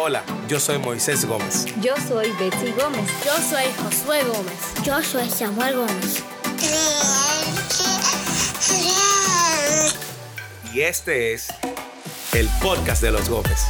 Hola, yo soy Moisés Gómez. Yo soy Betsy Gómez. Yo soy Josué Gómez. Yo soy Samuel Gómez. Y este es el podcast de los Gómez.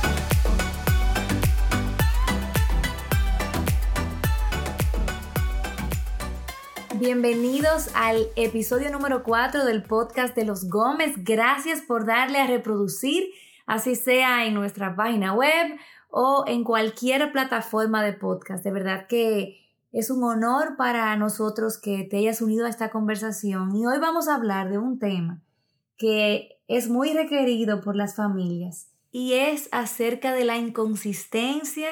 Bienvenidos al episodio número 4 del podcast de los Gómez. Gracias por darle a reproducir, así sea en nuestra página web o en cualquier plataforma de podcast. De verdad que es un honor para nosotros que te hayas unido a esta conversación y hoy vamos a hablar de un tema que es muy requerido por las familias y es acerca de la inconsistencia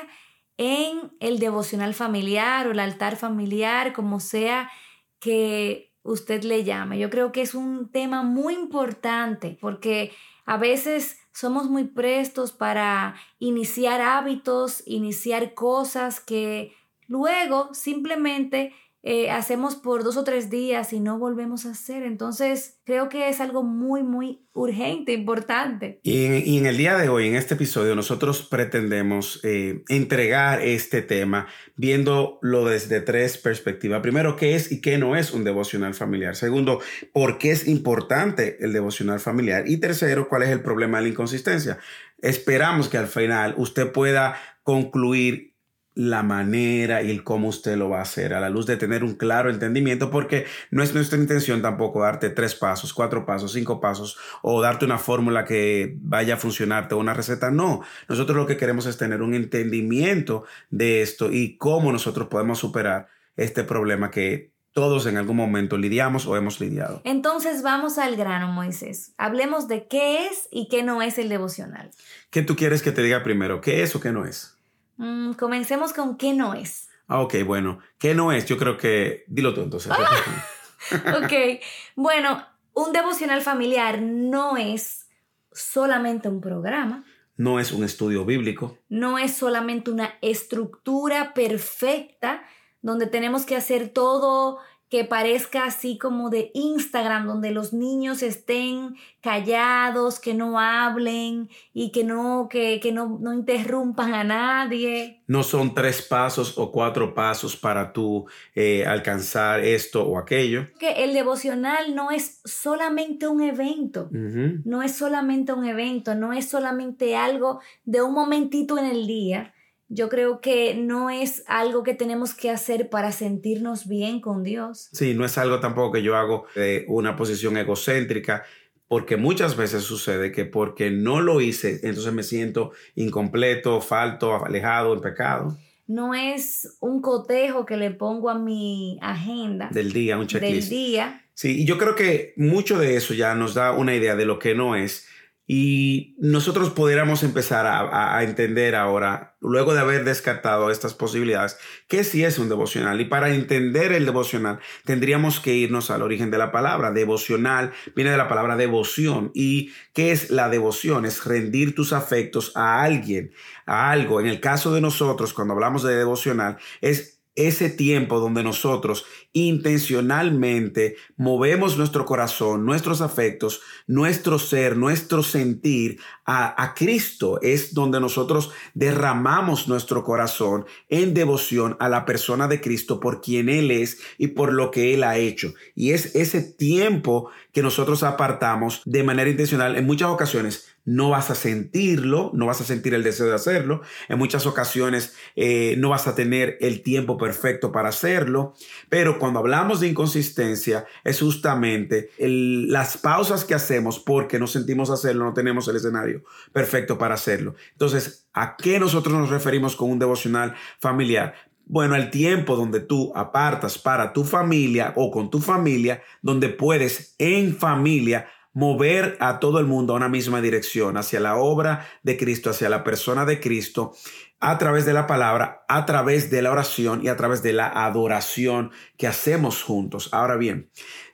en el devocional familiar o el altar familiar, como sea que usted le llame. Yo creo que es un tema muy importante porque a veces somos muy prestos para iniciar hábitos, iniciar cosas que luego simplemente eh, hacemos por dos o tres días y no volvemos a hacer. Entonces, creo que es algo muy, muy urgente, importante. Y en, el día de hoy, en este episodio, nosotros pretendemos eh, entregar este tema viéndolo desde tres perspectivas. Primero, ¿qué es y qué no es un devocional familiar? Segundo, ¿por qué es importante el devocional familiar? Y tercero, ¿cuál es el problema de la inconsistencia? Esperamos que al final usted pueda concluir la manera y el cómo usted lo va a hacer a la luz de tener un claro entendimiento porque no es nuestra intención tampoco darte tres pasos, cuatro pasos, cinco pasos o darte una fórmula que vaya a funcionarte o una receta. No, nosotros lo que queremos es tener un entendimiento de esto y cómo nosotros podemos superar este problema que todos en algún momento lidiamos o hemos lidiado. Entonces vamos al grano, Moisés. Hablemos de qué es y qué no es el devocional. ¿Qué tú quieres que te diga primero? ¿Qué es o qué no es? Mm, comencemos con qué no es. Ah, ok, bueno. ¿Qué no es? Yo creo que... Dilo tú entonces. Ah, ok. Bueno, un devocional familiar no es solamente un programa. No es un estudio bíblico. No es solamente una estructura perfecta donde tenemos que hacer todo que parezca así como de Instagram, donde los niños estén callados, que no hablen y que no, que, no, no, interrumpan a nadie. No son tres pasos o cuatro pasos para tú eh, alcanzar esto o aquello. Que el devocional no es solamente un evento, no es solamente un evento, no es solamente algo de un momentito en el día yo creo que no es algo que tenemos que hacer para sentirnos bien con Dios. Sí, no es algo tampoco que yo hago de una posición egocéntrica, porque muchas veces sucede que porque no lo hice, entonces me siento incompleto, falto, alejado, en pecado. No es un cotejo que le pongo a mi agenda. Del día, un checklist. Del día. Sí, y yo creo que mucho de eso ya nos da una idea de lo que no es y nosotros pudiéramos empezar a, entender ahora, luego de haber descartado estas posibilidades, qué sí es un devocional. Y para entender el devocional, tendríamos que irnos al origen de la palabra. Devocional viene de la palabra devoción. ¿Y qué es la devoción? Es rendir tus afectos a alguien, a algo. En el caso de nosotros, cuando hablamos de devocional, es ese tiempo donde nosotros intencionalmente movemos nuestro corazón, nuestros afectos, nuestro ser, nuestro sentir a, a, Cristo, es donde nosotros derramamos nuestro corazón en devoción a la persona de Cristo por quien Él es y por lo que Él ha hecho. Y es ese tiempo que nosotros apartamos de manera intencional en muchas ocasiones no vas a sentirlo, no vas a sentir el deseo de hacerlo. En muchas ocasiones eh, no vas a tener el tiempo perfecto para hacerlo. Pero cuando hablamos de inconsistencia es justamente las pausas que hacemos porque no sentimos hacerlo, no tenemos el escenario perfecto para hacerlo. Entonces, ¿a qué nosotros nos referimos con un devocional familiar? Bueno, el tiempo donde tú apartas para tu familia o con tu familia, donde puedes en familia mover a todo el mundo a una misma dirección, hacia la obra de Cristo, hacia la persona de Cristo, a través de la palabra, a través de la oración y a través de la adoración que hacemos juntos. Ahora bien,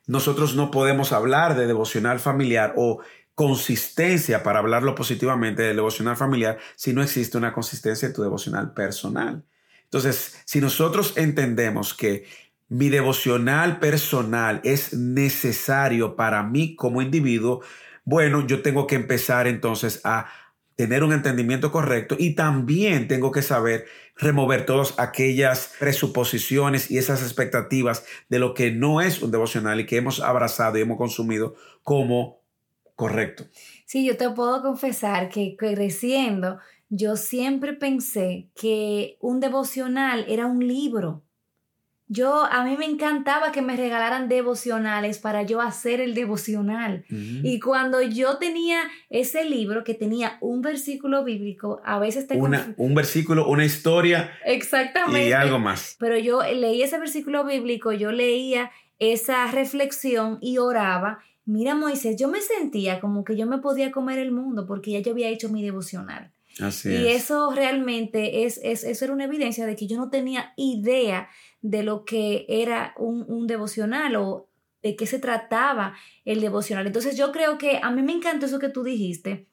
nosotros no podemos hablar de devocional familiar o consistencia para hablarlo positivamente del devocional familiar si no existe una consistencia en tu devocional personal. Entonces, si nosotros entendemos que mi devocional personal es necesario para mí como individuo, bueno, yo tengo que empezar entonces a tener un entendimiento correcto y también tengo que saber remover todas aquellas presuposiciones y esas expectativas de lo que no es un devocional y que hemos abrazado y hemos consumido como correcto. Sí, yo te puedo confesar que creciendo, yo siempre pensé que un devocional era un libro. Yo, a mí me encantaba que me regalaran devocionales para yo hacer el devocional. Y cuando yo tenía ese libro que tenía un versículo bíblico, a veces te una, un versículo, una historia. Exactamente. Y algo más. Pero yo leí ese versículo bíblico, yo leía esa reflexión y oraba. Mira, Moisés, yo me sentía como que yo me podía comer el mundo porque ya yo había hecho mi devocional. Así y es. eso realmente es, es, eso era una evidencia de que yo no tenía idea de lo que era un, un devocional o de qué se trataba el devocional. Entonces yo creo que a mí me encantó eso que tú dijiste,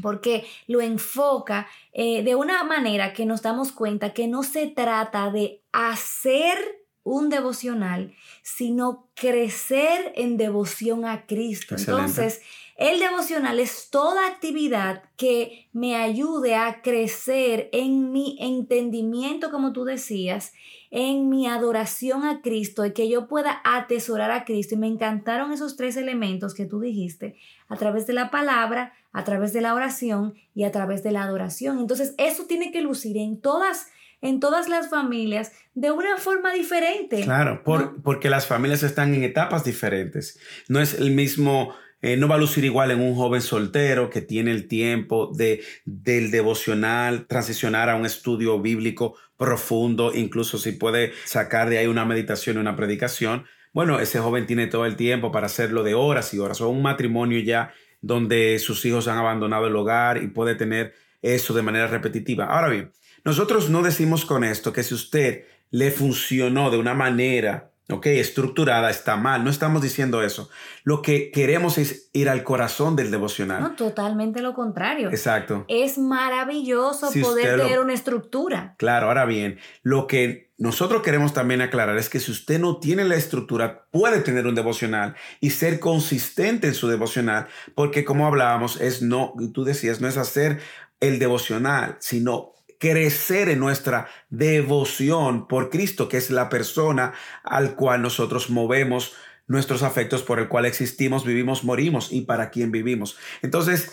porque lo enfoca eh, de una manera que nos damos cuenta que no se trata de hacer un devocional, sino crecer en devoción a Cristo. Excelente. Entonces, el devocional es toda actividad que me ayude a crecer en mi entendimiento, como tú decías, en mi adoración a Cristo y que yo pueda atesorar a Cristo. Y me encantaron esos tres elementos que tú dijiste, a través de la palabra, a través de la oración y a través de la adoración. Entonces, eso tiene que lucir en todas en todas las familias de una forma diferente. Claro, por, ¿no? porque las familias están en etapas diferentes. No es el mismo, eh, no va a lucir igual en un joven soltero que tiene el tiempo de, del devocional, transicionar a un estudio bíblico profundo, incluso si puede sacar de ahí una meditación y una predicación. Bueno, ese joven tiene todo el tiempo para hacerlo de horas y horas. O un matrimonio ya donde sus hijos han abandonado el hogar y puede tener eso de manera repetitiva. Ahora bien, nosotros no decimos con esto que si usted le funcionó de una manera, ok, estructurada, está mal. No estamos diciendo eso. Lo que queremos es ir al corazón del devocional. No, totalmente lo contrario. Exacto. Es maravilloso Si poder lo- tener una estructura. Claro, ahora bien, lo que nosotros queremos también aclarar es que si usted no tiene la estructura, puede tener un devocional y ser consistente en su devocional, porque como hablábamos, es no, tú decías, no es hacer el devocional, sino crecer en nuestra devoción por Cristo, que es la persona al cual nosotros movemos nuestros afectos, por el cual existimos, vivimos, morimos y para quien vivimos. Entonces,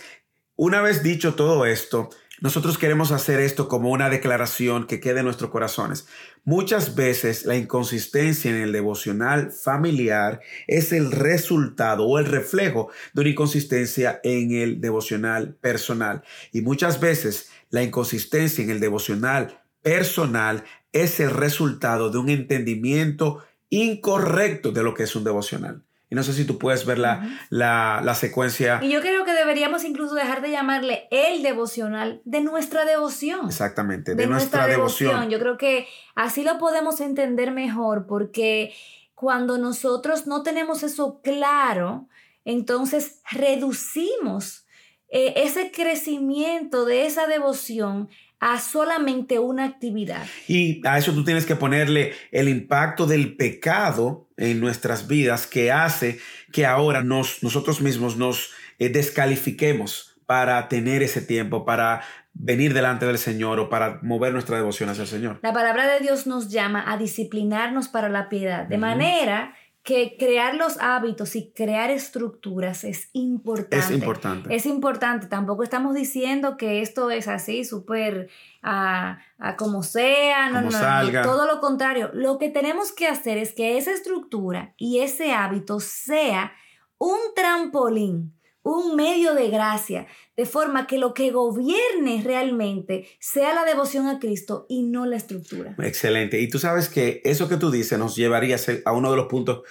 una vez dicho todo esto, nosotros queremos hacer esto como una declaración que quede en nuestros corazones. Muchas veces la inconsistencia en el devocional familiar es el resultado o el reflejo de una inconsistencia en el devocional personal. Y muchas veces la inconsistencia en el devocional personal es el resultado de un entendimiento incorrecto de lo que es un devocional. Y no sé si tú puedes ver la, la, la secuencia. Y yo creo que deberíamos incluso dejar de llamarle el devocional de nuestra devoción. Exactamente, de, de nuestra, devoción. Yo creo que así lo podemos entender mejor porque cuando nosotros no tenemos eso claro, entonces reducimos eh, ese crecimiento de esa devoción a solamente una actividad. Y a eso tú tienes que ponerle el impacto del pecado en nuestras vidas que hace que ahora nos, nosotros mismos nos eh, descalifiquemos para tener ese tiempo, para venir delante del Señor o para mover nuestra devoción hacia el Señor. La palabra de Dios nos llama a disciplinarnos para la piedad, de manera que crear los hábitos y crear estructuras es importante. Es importante. Es importante. Tampoco estamos diciendo que esto es así, súper a, a como sea, no, Como no, no, salga. todo lo contrario. Lo que tenemos que hacer es que esa estructura y ese hábito sea un trampolín, un medio de gracia, de forma que lo que gobierne realmente sea la devoción a Cristo y no la estructura. Excelente. Y tú sabes que eso que tú dices nos llevaría a uno de los puntos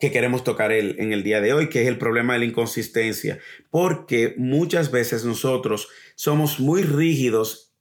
que queremos tocar el- en el día de hoy, que es el problema de la inconsistencia. Porque muchas veces nosotros somos muy rígidos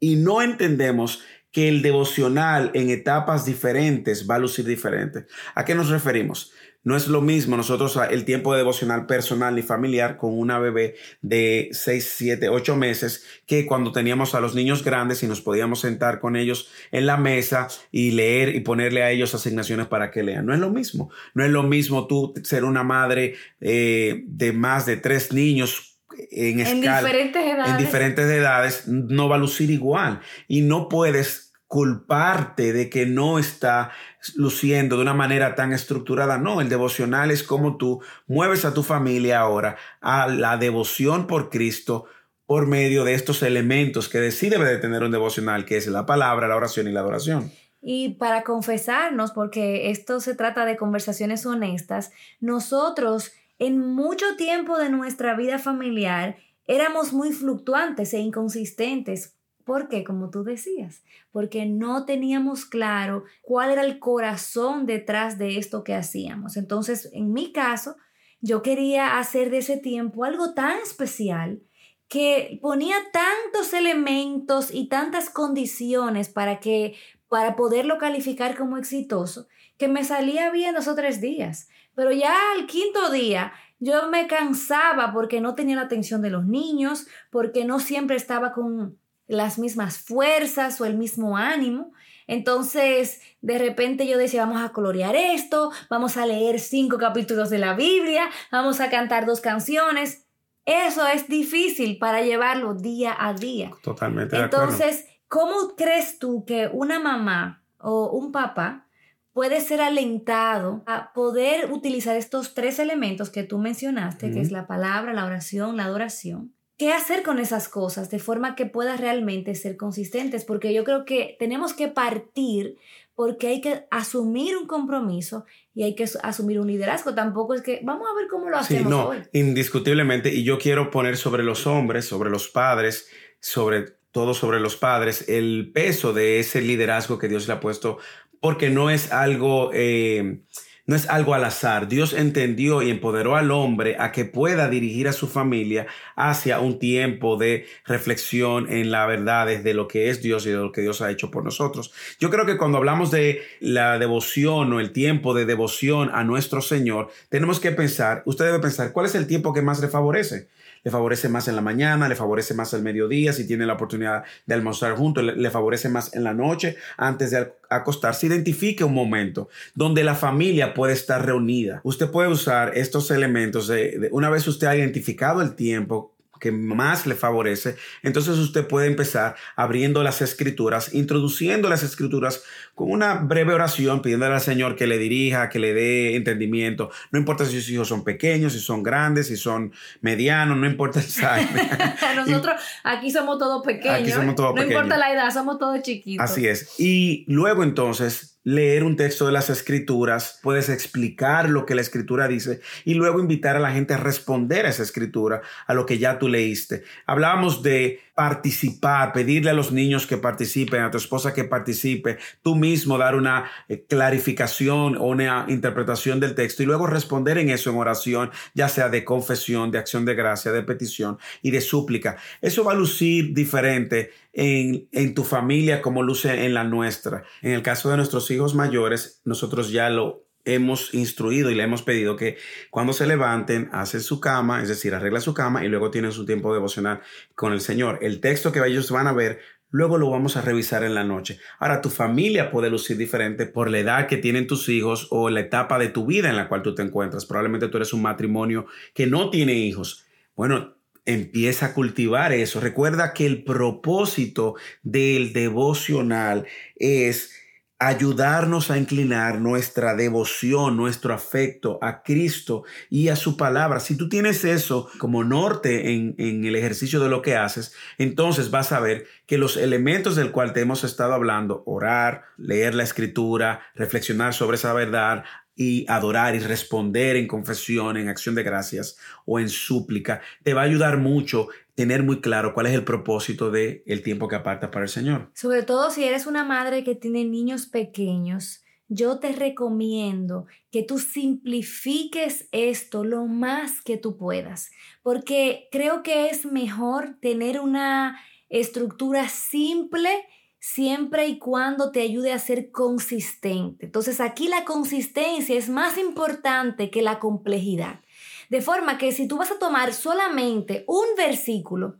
y no entendemos que el devocional en etapas diferentes va a lucir diferente. ¿A qué nos referimos? No es lo mismo nosotros el tiempo de devocional personal y familiar con una bebé de 6, 7, 8 meses que cuando teníamos a los niños grandes y nos podíamos sentar con ellos en la mesa y leer y ponerle a ellos asignaciones para que lean. No es lo mismo. No es lo mismo tú ser una madre eh, de más de tres niños en, En escala, diferentes edades. en diferentes edades, no va a lucir igual. Y no puedes culparte de que no está luciendo de una manera tan estructurada. No, el devocional es como tú mueves a tu familia ahora a la devoción por Cristo por medio de estos elementos que sí debe de tener un devocional, que es la palabra, la oración y la adoración. Y para confesarnos, porque esto se trata de conversaciones honestas, nosotros en mucho tiempo de nuestra vida familiar éramos muy fluctuantes e inconsistentes. ¿Por qué? Como tú decías, porque no teníamos claro cuál era el corazón detrás de esto que hacíamos. Entonces, en mi caso, yo quería hacer de ese tiempo algo tan especial que ponía tantos elementos y tantas condiciones para que para poderlo calificar como exitoso que me salía bien dos o tres días. Pero ya al quinto día yo me cansaba porque no tenía la atención de los niños, porque no siempre estaba con las mismas fuerzas o el mismo ánimo. Entonces, de repente yo decía, vamos a colorear esto, vamos a leer cinco capítulos de la Biblia, vamos a cantar dos canciones. Eso es difícil para llevarlo día a día. Totalmente. de acuerdo. Entonces, ¿cómo crees tú que una mamá o un papá puede ser alentado a poder utilizar estos tres elementos que tú mencionaste, que es la palabra, la oración, la adoración? ¿Qué hacer con esas cosas de forma que puedas realmente ser consistentes? Porque yo creo que tenemos que partir porque hay que asumir un compromiso y hay que as- asumir un liderazgo. Tampoco es que vamos a ver cómo lo Sí, hacemos no, hoy. indiscutiblemente. Y yo quiero poner sobre los hombres, sobre los padres, sobre todo sobre los padres, el peso de ese liderazgo que Dios le ha puesto, porque no es algo, eh, no es algo al azar. Dios entendió y empoderó al hombre a que pueda dirigir a su familia hacia un tiempo de reflexión en la verdad de lo que es Dios y de lo que Dios ha hecho por nosotros. Yo creo que cuando hablamos de la devoción o el tiempo de devoción a nuestro Señor, tenemos que pensar, usted debe pensar, ¿cuál es el tiempo que más le favorece? Le favorece más en la mañana, le favorece más al mediodía, si tiene la oportunidad de almorzar juntos, le, le favorece más en la noche, antes de acostarse. Identifique un momento donde la familia puede estar reunida. Usted puede usar estos elementos de, de una vez usted ha identificado el tiempo que más le favorece, entonces usted puede empezar abriendo las escrituras, introduciendo las escrituras con una breve oración, pidiéndole al Señor que le dirija, que le dé entendimiento. No importa si sus hijos son pequeños, si son grandes, si son medianos, no importa el size. Nosotros aquí somos todos pequeños. Aquí somos todos no pequeños. importa la edad, somos todos chiquitos. Así es. Y luego entonces leer un texto de las escrituras, puedes explicar lo que la escritura dice y luego invitar a la gente a responder a esa escritura, a lo que ya tú leíste. Hablábamos de participar, pedirle a los niños que participen, a tu esposa que participe, tú mismo dar una eh, clarificación o una interpretación del texto y luego responder en eso en oración, ya sea de confesión, de acción de gracia, de petición y de súplica. Eso va a lucir diferente en, en, tu familia como luce en la nuestra. En el caso de nuestros hijos mayores, nosotros ya lo hemos instruido y le hemos pedido que cuando se levanten, hacen su cama, es decir, arregla su cama y luego tienen su tiempo devocional con el Señor. El texto que ellos van a ver, luego lo vamos a revisar en la noche. Ahora, tu familia puede lucir diferente por la edad que tienen tus hijos o la etapa de tu vida en la cual tú te encuentras. Probablemente tú eres un matrimonio que no tiene hijos. Bueno, empieza a cultivar eso. Recuerda que el propósito del devocional es ayudarnos a inclinar nuestra devoción, nuestro afecto a Cristo y a su palabra. Si tú tienes eso como norte en, en, el ejercicio de lo que haces, entonces vas a ver que los elementos del cual te hemos estado hablando, orar, leer la escritura, reflexionar sobre esa verdad, y adorar y responder en confesión, en acción de gracias o en súplica, te va a ayudar mucho tener muy claro cuál es el propósito del el tiempo que aparta para el Señor. Sobre todo si eres una madre que tiene niños pequeños, yo te recomiendo que tú simplifiques esto lo más que tú puedas, porque creo que es mejor tener una estructura simple siempre y cuando te ayude a ser consistente. Entonces aquí la consistencia es más importante que la complejidad. De forma que si tú vas a tomar solamente un versículo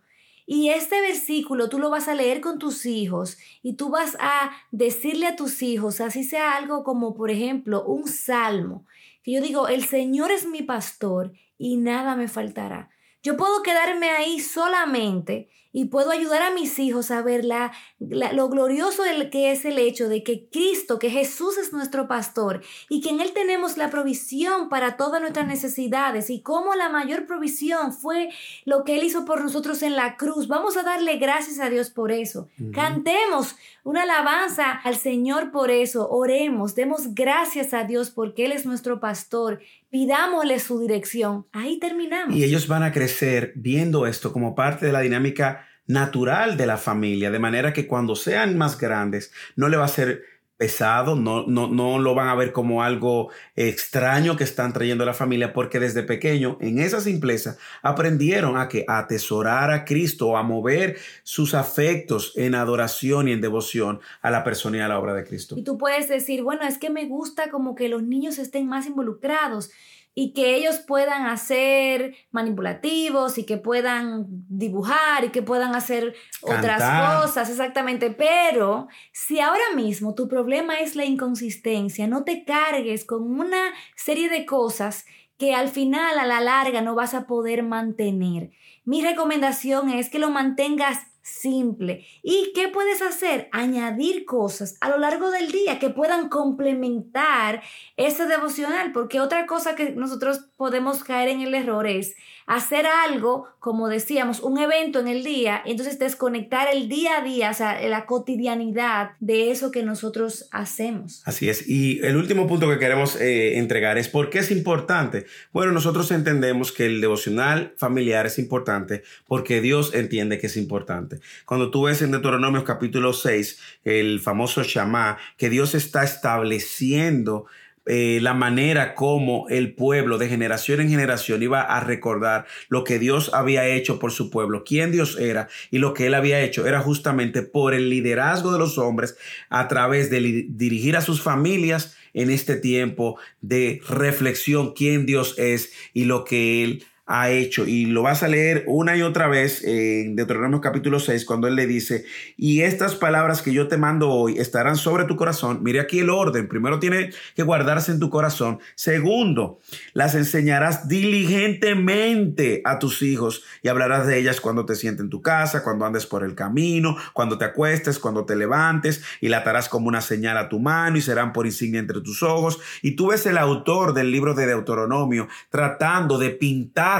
y este versículo tú lo vas a leer con tus hijos y tú vas a decirle a tus hijos, así sea algo como por ejemplo un salmo, que yo digo, el Señor es mi pastor y nada me faltará. Yo puedo quedarme ahí solamente y puedo ayudar a mis hijos a ver la, lo glorioso del, que es el hecho de que Cristo, que Jesús es nuestro pastor y que en Él tenemos la provisión para todas nuestras necesidades y cómo la mayor provisión fue lo que Él hizo por nosotros en la cruz. Vamos a darle gracias a Dios por eso. Cantemos una alabanza al Señor por eso. Oremos, demos gracias a Dios porque Él es nuestro pastor. Pidámosle su dirección. Ahí terminamos. Y ellos van a crecer viendo esto como parte de la dinámica natural de la familia, de manera que cuando sean más grandes no le va a ser pesado, no, no, no lo van a ver como algo extraño que están trayendo a la familia, porque desde pequeño, en esa simpleza, aprendieron a que a atesorar a Cristo, a mover sus afectos en adoración y en devoción a la persona y a la obra de Cristo. Y tú puedes decir, bueno, es que me gusta como que los niños estén más involucrados y que ellos puedan hacer manipulativos y que puedan dibujar y que puedan hacer otras cosas, exactamente. Pero si ahora mismo tu problema es la inconsistencia, no te cargues con una serie de cosas que al final, a la larga, no vas a poder mantener. Mi recomendación es que lo mantengas simple. ¿Y qué puedes hacer? Añadir cosas a lo largo del día que puedan complementar ese devocional, porque otra cosa que nosotros podemos caer en el error es hacer algo, como decíamos, un evento en el día, y entonces desconectar el día a día, o sea, la cotidianidad de eso que nosotros hacemos. Así es. Y el último punto que queremos eh, entregar es por qué es importante. Bueno, nosotros entendemos que el devocional familiar es importante porque Dios entiende que es importante. Cuando tú ves en Deuteronomio capítulo 6, el famoso Shama, que Dios está estableciendo eh, la manera como el pueblo de generación en generación iba a recordar lo que Dios había hecho por su pueblo, quién Dios era y lo que él había hecho era justamente por el liderazgo de los hombres a través de dirigir a sus familias en este tiempo de reflexión quién Dios es y lo que él ha hecho. Y lo vas a leer una y otra vez en Deuteronomio capítulo 6, cuando él le dice, y estas palabras que yo te mando hoy estarán sobre tu corazón. Mire aquí el orden. Primero tiene que guardarse en tu corazón. Segundo, las enseñarás diligentemente a tus hijos y hablarás de ellas cuando te sientes en tu casa, cuando andes por el camino, cuando te acuestes, cuando te levantes, y la atarás como una señal a tu mano y serán por insignia entre tus ojos. Y tú ves el autor del libro de Deuteronomio tratando de pintar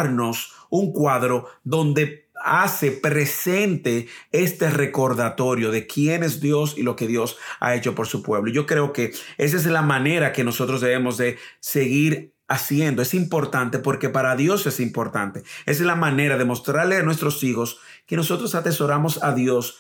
un cuadro donde hace presente este recordatorio de quién es Dios y lo que Dios ha hecho por su pueblo. Yo creo que esa es la manera que nosotros debemos de seguir haciendo. Es importante porque para Dios es importante. Esa es la manera de mostrarle a nuestros hijos que nosotros atesoramos a Dios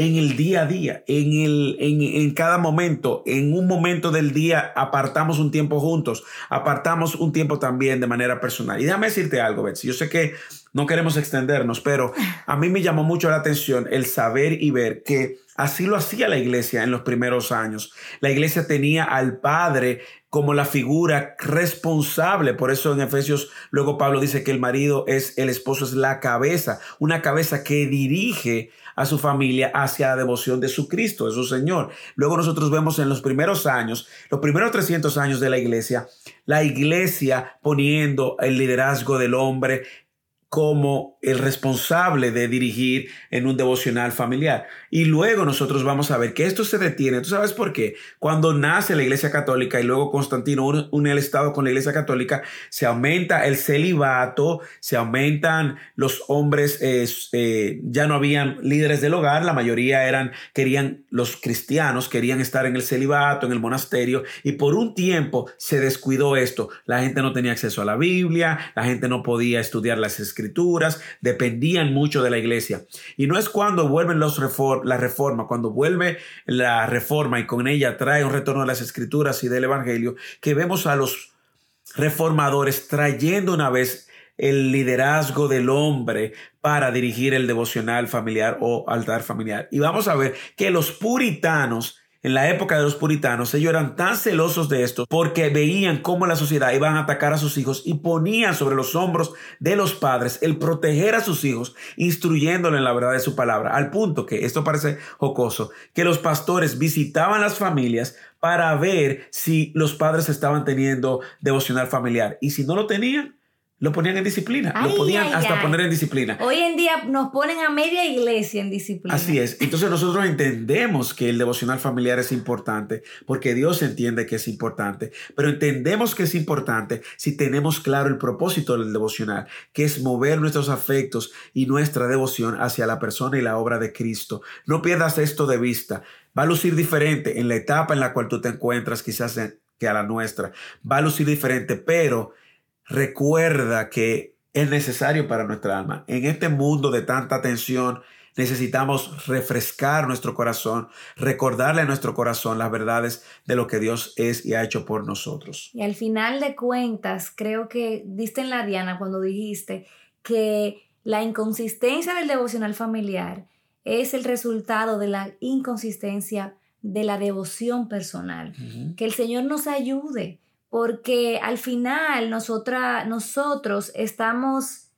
en el día a día, en, el, en, en, cada momento, en un momento del día apartamos un tiempo juntos, apartamos un tiempo también de manera personal. Y déjame decirte algo, Betsy, yo sé que no queremos extendernos, pero a mí me llamó mucho la atención el saber y ver que así lo hacía la iglesia en los primeros años. La iglesia tenía al Padre como la figura responsable. Por eso en Efesios luego Pablo dice que el marido es, el esposo es la cabeza, una cabeza que dirige a su familia hacia la devoción de su Cristo, de su Señor. Luego nosotros vemos en los primeros años, los primeros 300 años de la iglesia, la iglesia poniendo el liderazgo del hombre como el responsable de dirigir en un devocional familiar. Y luego nosotros vamos a ver que esto se detiene. ¿Tú sabes por qué? Cuando nace la Iglesia Católica y luego Constantino une el Estado con la Iglesia Católica, se aumenta el celibato, se aumentan los hombres, eh, ya no habían líderes del hogar, la mayoría eran, querían, los cristianos querían estar en el celibato, en el monasterio, y por un tiempo se descuidó esto. La gente no tenía acceso a la Biblia, la gente no podía estudiar las escrituras, dependían mucho de la iglesia. Y no es cuando vuelven los la reforma, cuando vuelve la reforma y con ella trae un retorno a las escrituras y del evangelio, que vemos a los reformadores trayendo una vez el liderazgo del hombre para dirigir el devocional familiar o altar familiar. Y vamos a ver que los puritanos en la época de los puritanos, ellos eran tan celosos de esto porque veían cómo la sociedad iban a atacar a sus hijos y ponían sobre los hombros de los padres el proteger a sus hijos, instruyéndole en la verdad de su palabra, al punto que esto parece jocoso, que los pastores visitaban las familias para ver si los padres estaban teniendo devocional familiar. Y si no lo tenían, lo ponían en disciplina, Ay, lo podían ay, hasta ay. poner en disciplina. Hoy en día nos ponen a media iglesia en disciplina. Así es. Entonces nosotros entendemos que el devocional familiar es importante porque Dios entiende que es importante, pero entendemos que es importante si tenemos claro el propósito del devocional, que es mover nuestros afectos y nuestra devoción hacia la persona y la obra de Cristo. No pierdas esto de vista. Va a lucir diferente en la etapa en la cual tú te encuentras, quizás que a la nuestra. Va a lucir diferente, pero recuerda que es necesario para nuestra alma. En este mundo de tanta tensión, necesitamos refrescar nuestro corazón, recordarle a nuestro corazón las verdades de lo que Dios es y ha hecho por nosotros. Y al final de cuentas, creo que diste en la diana cuando dijiste que la inconsistencia del devocional familiar es el resultado de la inconsistencia de la devoción personal. Que el Señor nos ayude, porque al final nosotros estamos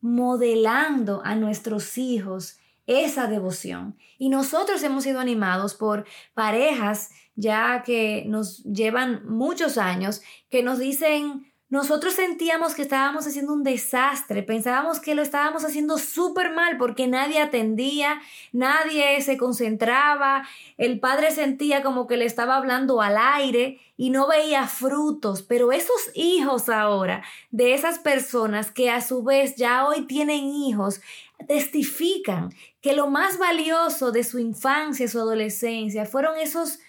modelando a nuestros hijos esa devoción. Y nosotros hemos sido animados por parejas ya que nos llevan muchos años, que nos dicen, nosotros sentíamos que estábamos haciendo un desastre, pensábamos que lo estábamos haciendo súper mal porque nadie atendía, nadie se concentraba, el padre sentía como que le estaba hablando al aire y no veía frutos, pero esos hijos ahora de esas personas que a su vez ya hoy tienen hijos, testifican que lo más valioso de su infancia, su adolescencia, fueron esos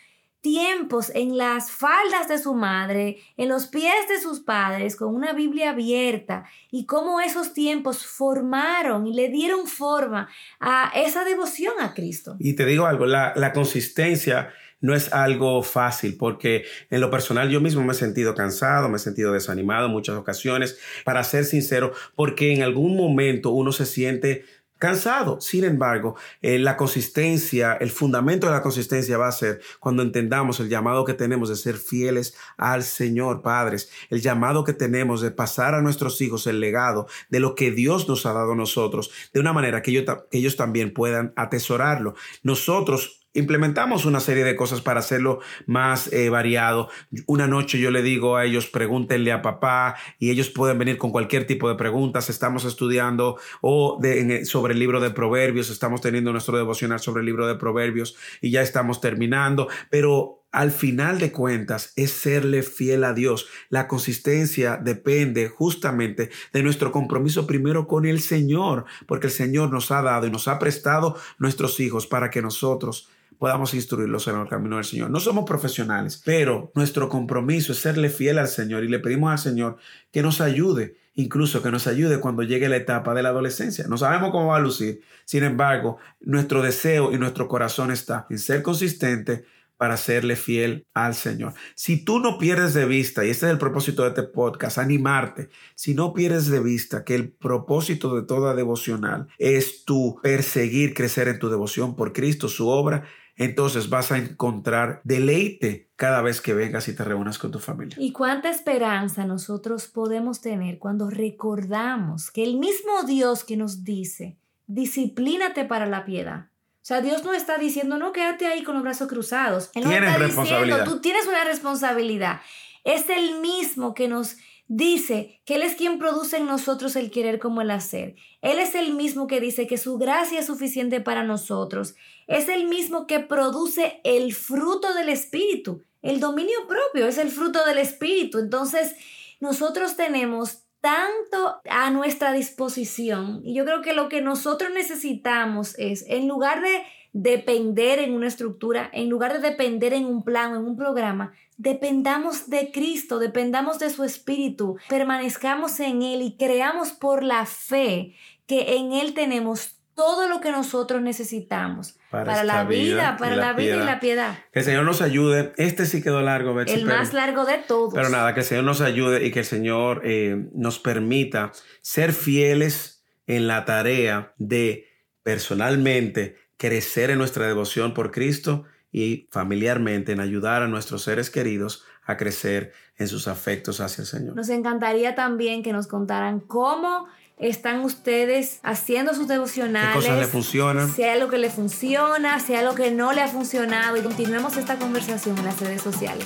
tiempos en las faldas de su madre, en los pies de sus padres, con una Biblia abierta, y cómo esos tiempos formaron y le dieron forma a esa devoción a Cristo. Y te digo algo, la, la consistencia no es algo fácil porque en lo personal yo mismo me he sentido cansado, me he sentido desanimado en muchas ocasiones, para ser sincero, porque en algún momento uno se siente cansado. Sin embargo, eh, la consistencia, el fundamento de la consistencia va a ser cuando entendamos el llamado que tenemos de ser fieles al Señor, padres, el llamado que tenemos de pasar a nuestros hijos el legado de lo que Dios nos ha dado a nosotros, de una manera que ellos, ta- que ellos también puedan atesorarlo. Nosotros implementamos una serie de cosas para hacerlo más eh, variado. Una noche yo le digo a ellos, pregúntenle a papá y ellos pueden venir con cualquier tipo de preguntas. Estamos estudiando o de- el- sobre el libro de Proverbios, estamos teniendo nuestro devocional sobre el libro de Proverbios y ya estamos terminando, pero al final de cuentas es serle fiel a Dios. La consistencia depende justamente de nuestro compromiso primero con el Señor, porque el Señor nos ha dado y nos ha prestado nuestros hijos para que nosotros podamos instruirlos en el camino del Señor. No somos profesionales, pero nuestro compromiso es serle fiel al Señor y le pedimos al Señor que nos ayude, incluso que nos ayude cuando llegue la etapa de la adolescencia. No sabemos cómo va a lucir, sin embargo, nuestro deseo y nuestro corazón está en ser consistente para serle fiel al Señor. Si tú no pierdes de vista, y este es el propósito de este podcast, animarte, si no pierdes de vista que el propósito de toda devocional es tu perseguir, crecer en tu devoción por Cristo, su obra, entonces vas a encontrar deleite cada vez que vengas y te reúnas con tu familia. Y cuánta esperanza nosotros podemos tener cuando recordamos que el mismo Dios que nos dice, disciplínate para la piedad. O sea, Dios no está diciendo, no, quédate ahí con los brazos cruzados. Él Tienes está responsabilidad. diciendo, tú tienes una responsabilidad. Es el mismo que nos dice que Él es quien produce en nosotros el querer como el hacer. Él es el mismo que dice que su gracia es suficiente para nosotros. Es el mismo que produce el fruto del Espíritu. El dominio propio es el fruto del Espíritu. Entonces, nosotros tenemos tanto a nuestra disposición y yo creo que lo que nosotros necesitamos es, en lugar de depender en una estructura, en lugar de depender en un plan en un programa, dependamos de Cristo, dependamos de su Espíritu, permanezcamos en Él y creamos por la fe que en Él tenemos todo lo que nosotros necesitamos Para la vida, para la la vida y la piedad. Que el Señor nos ayude. Este sí quedó largo, Betsy, El pero- más largo de todos. Pero nada, que el Señor nos ayude y que el Señor eh, nos permita ser fieles en la tarea de personalmente crecer en nuestra devoción por Cristo y familiarmente en ayudar a nuestros seres queridos a crecer en sus afectos hacia el Señor. Nos encantaría también que nos contaran cómo están ustedes haciendo sus ¿Qué devocionales. cosas le funcionan? Si hay algo que le funciona, si hay algo que no le ha funcionado y continuemos esta conversación en las redes sociales.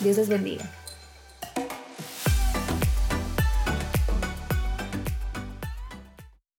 Dios les bendiga.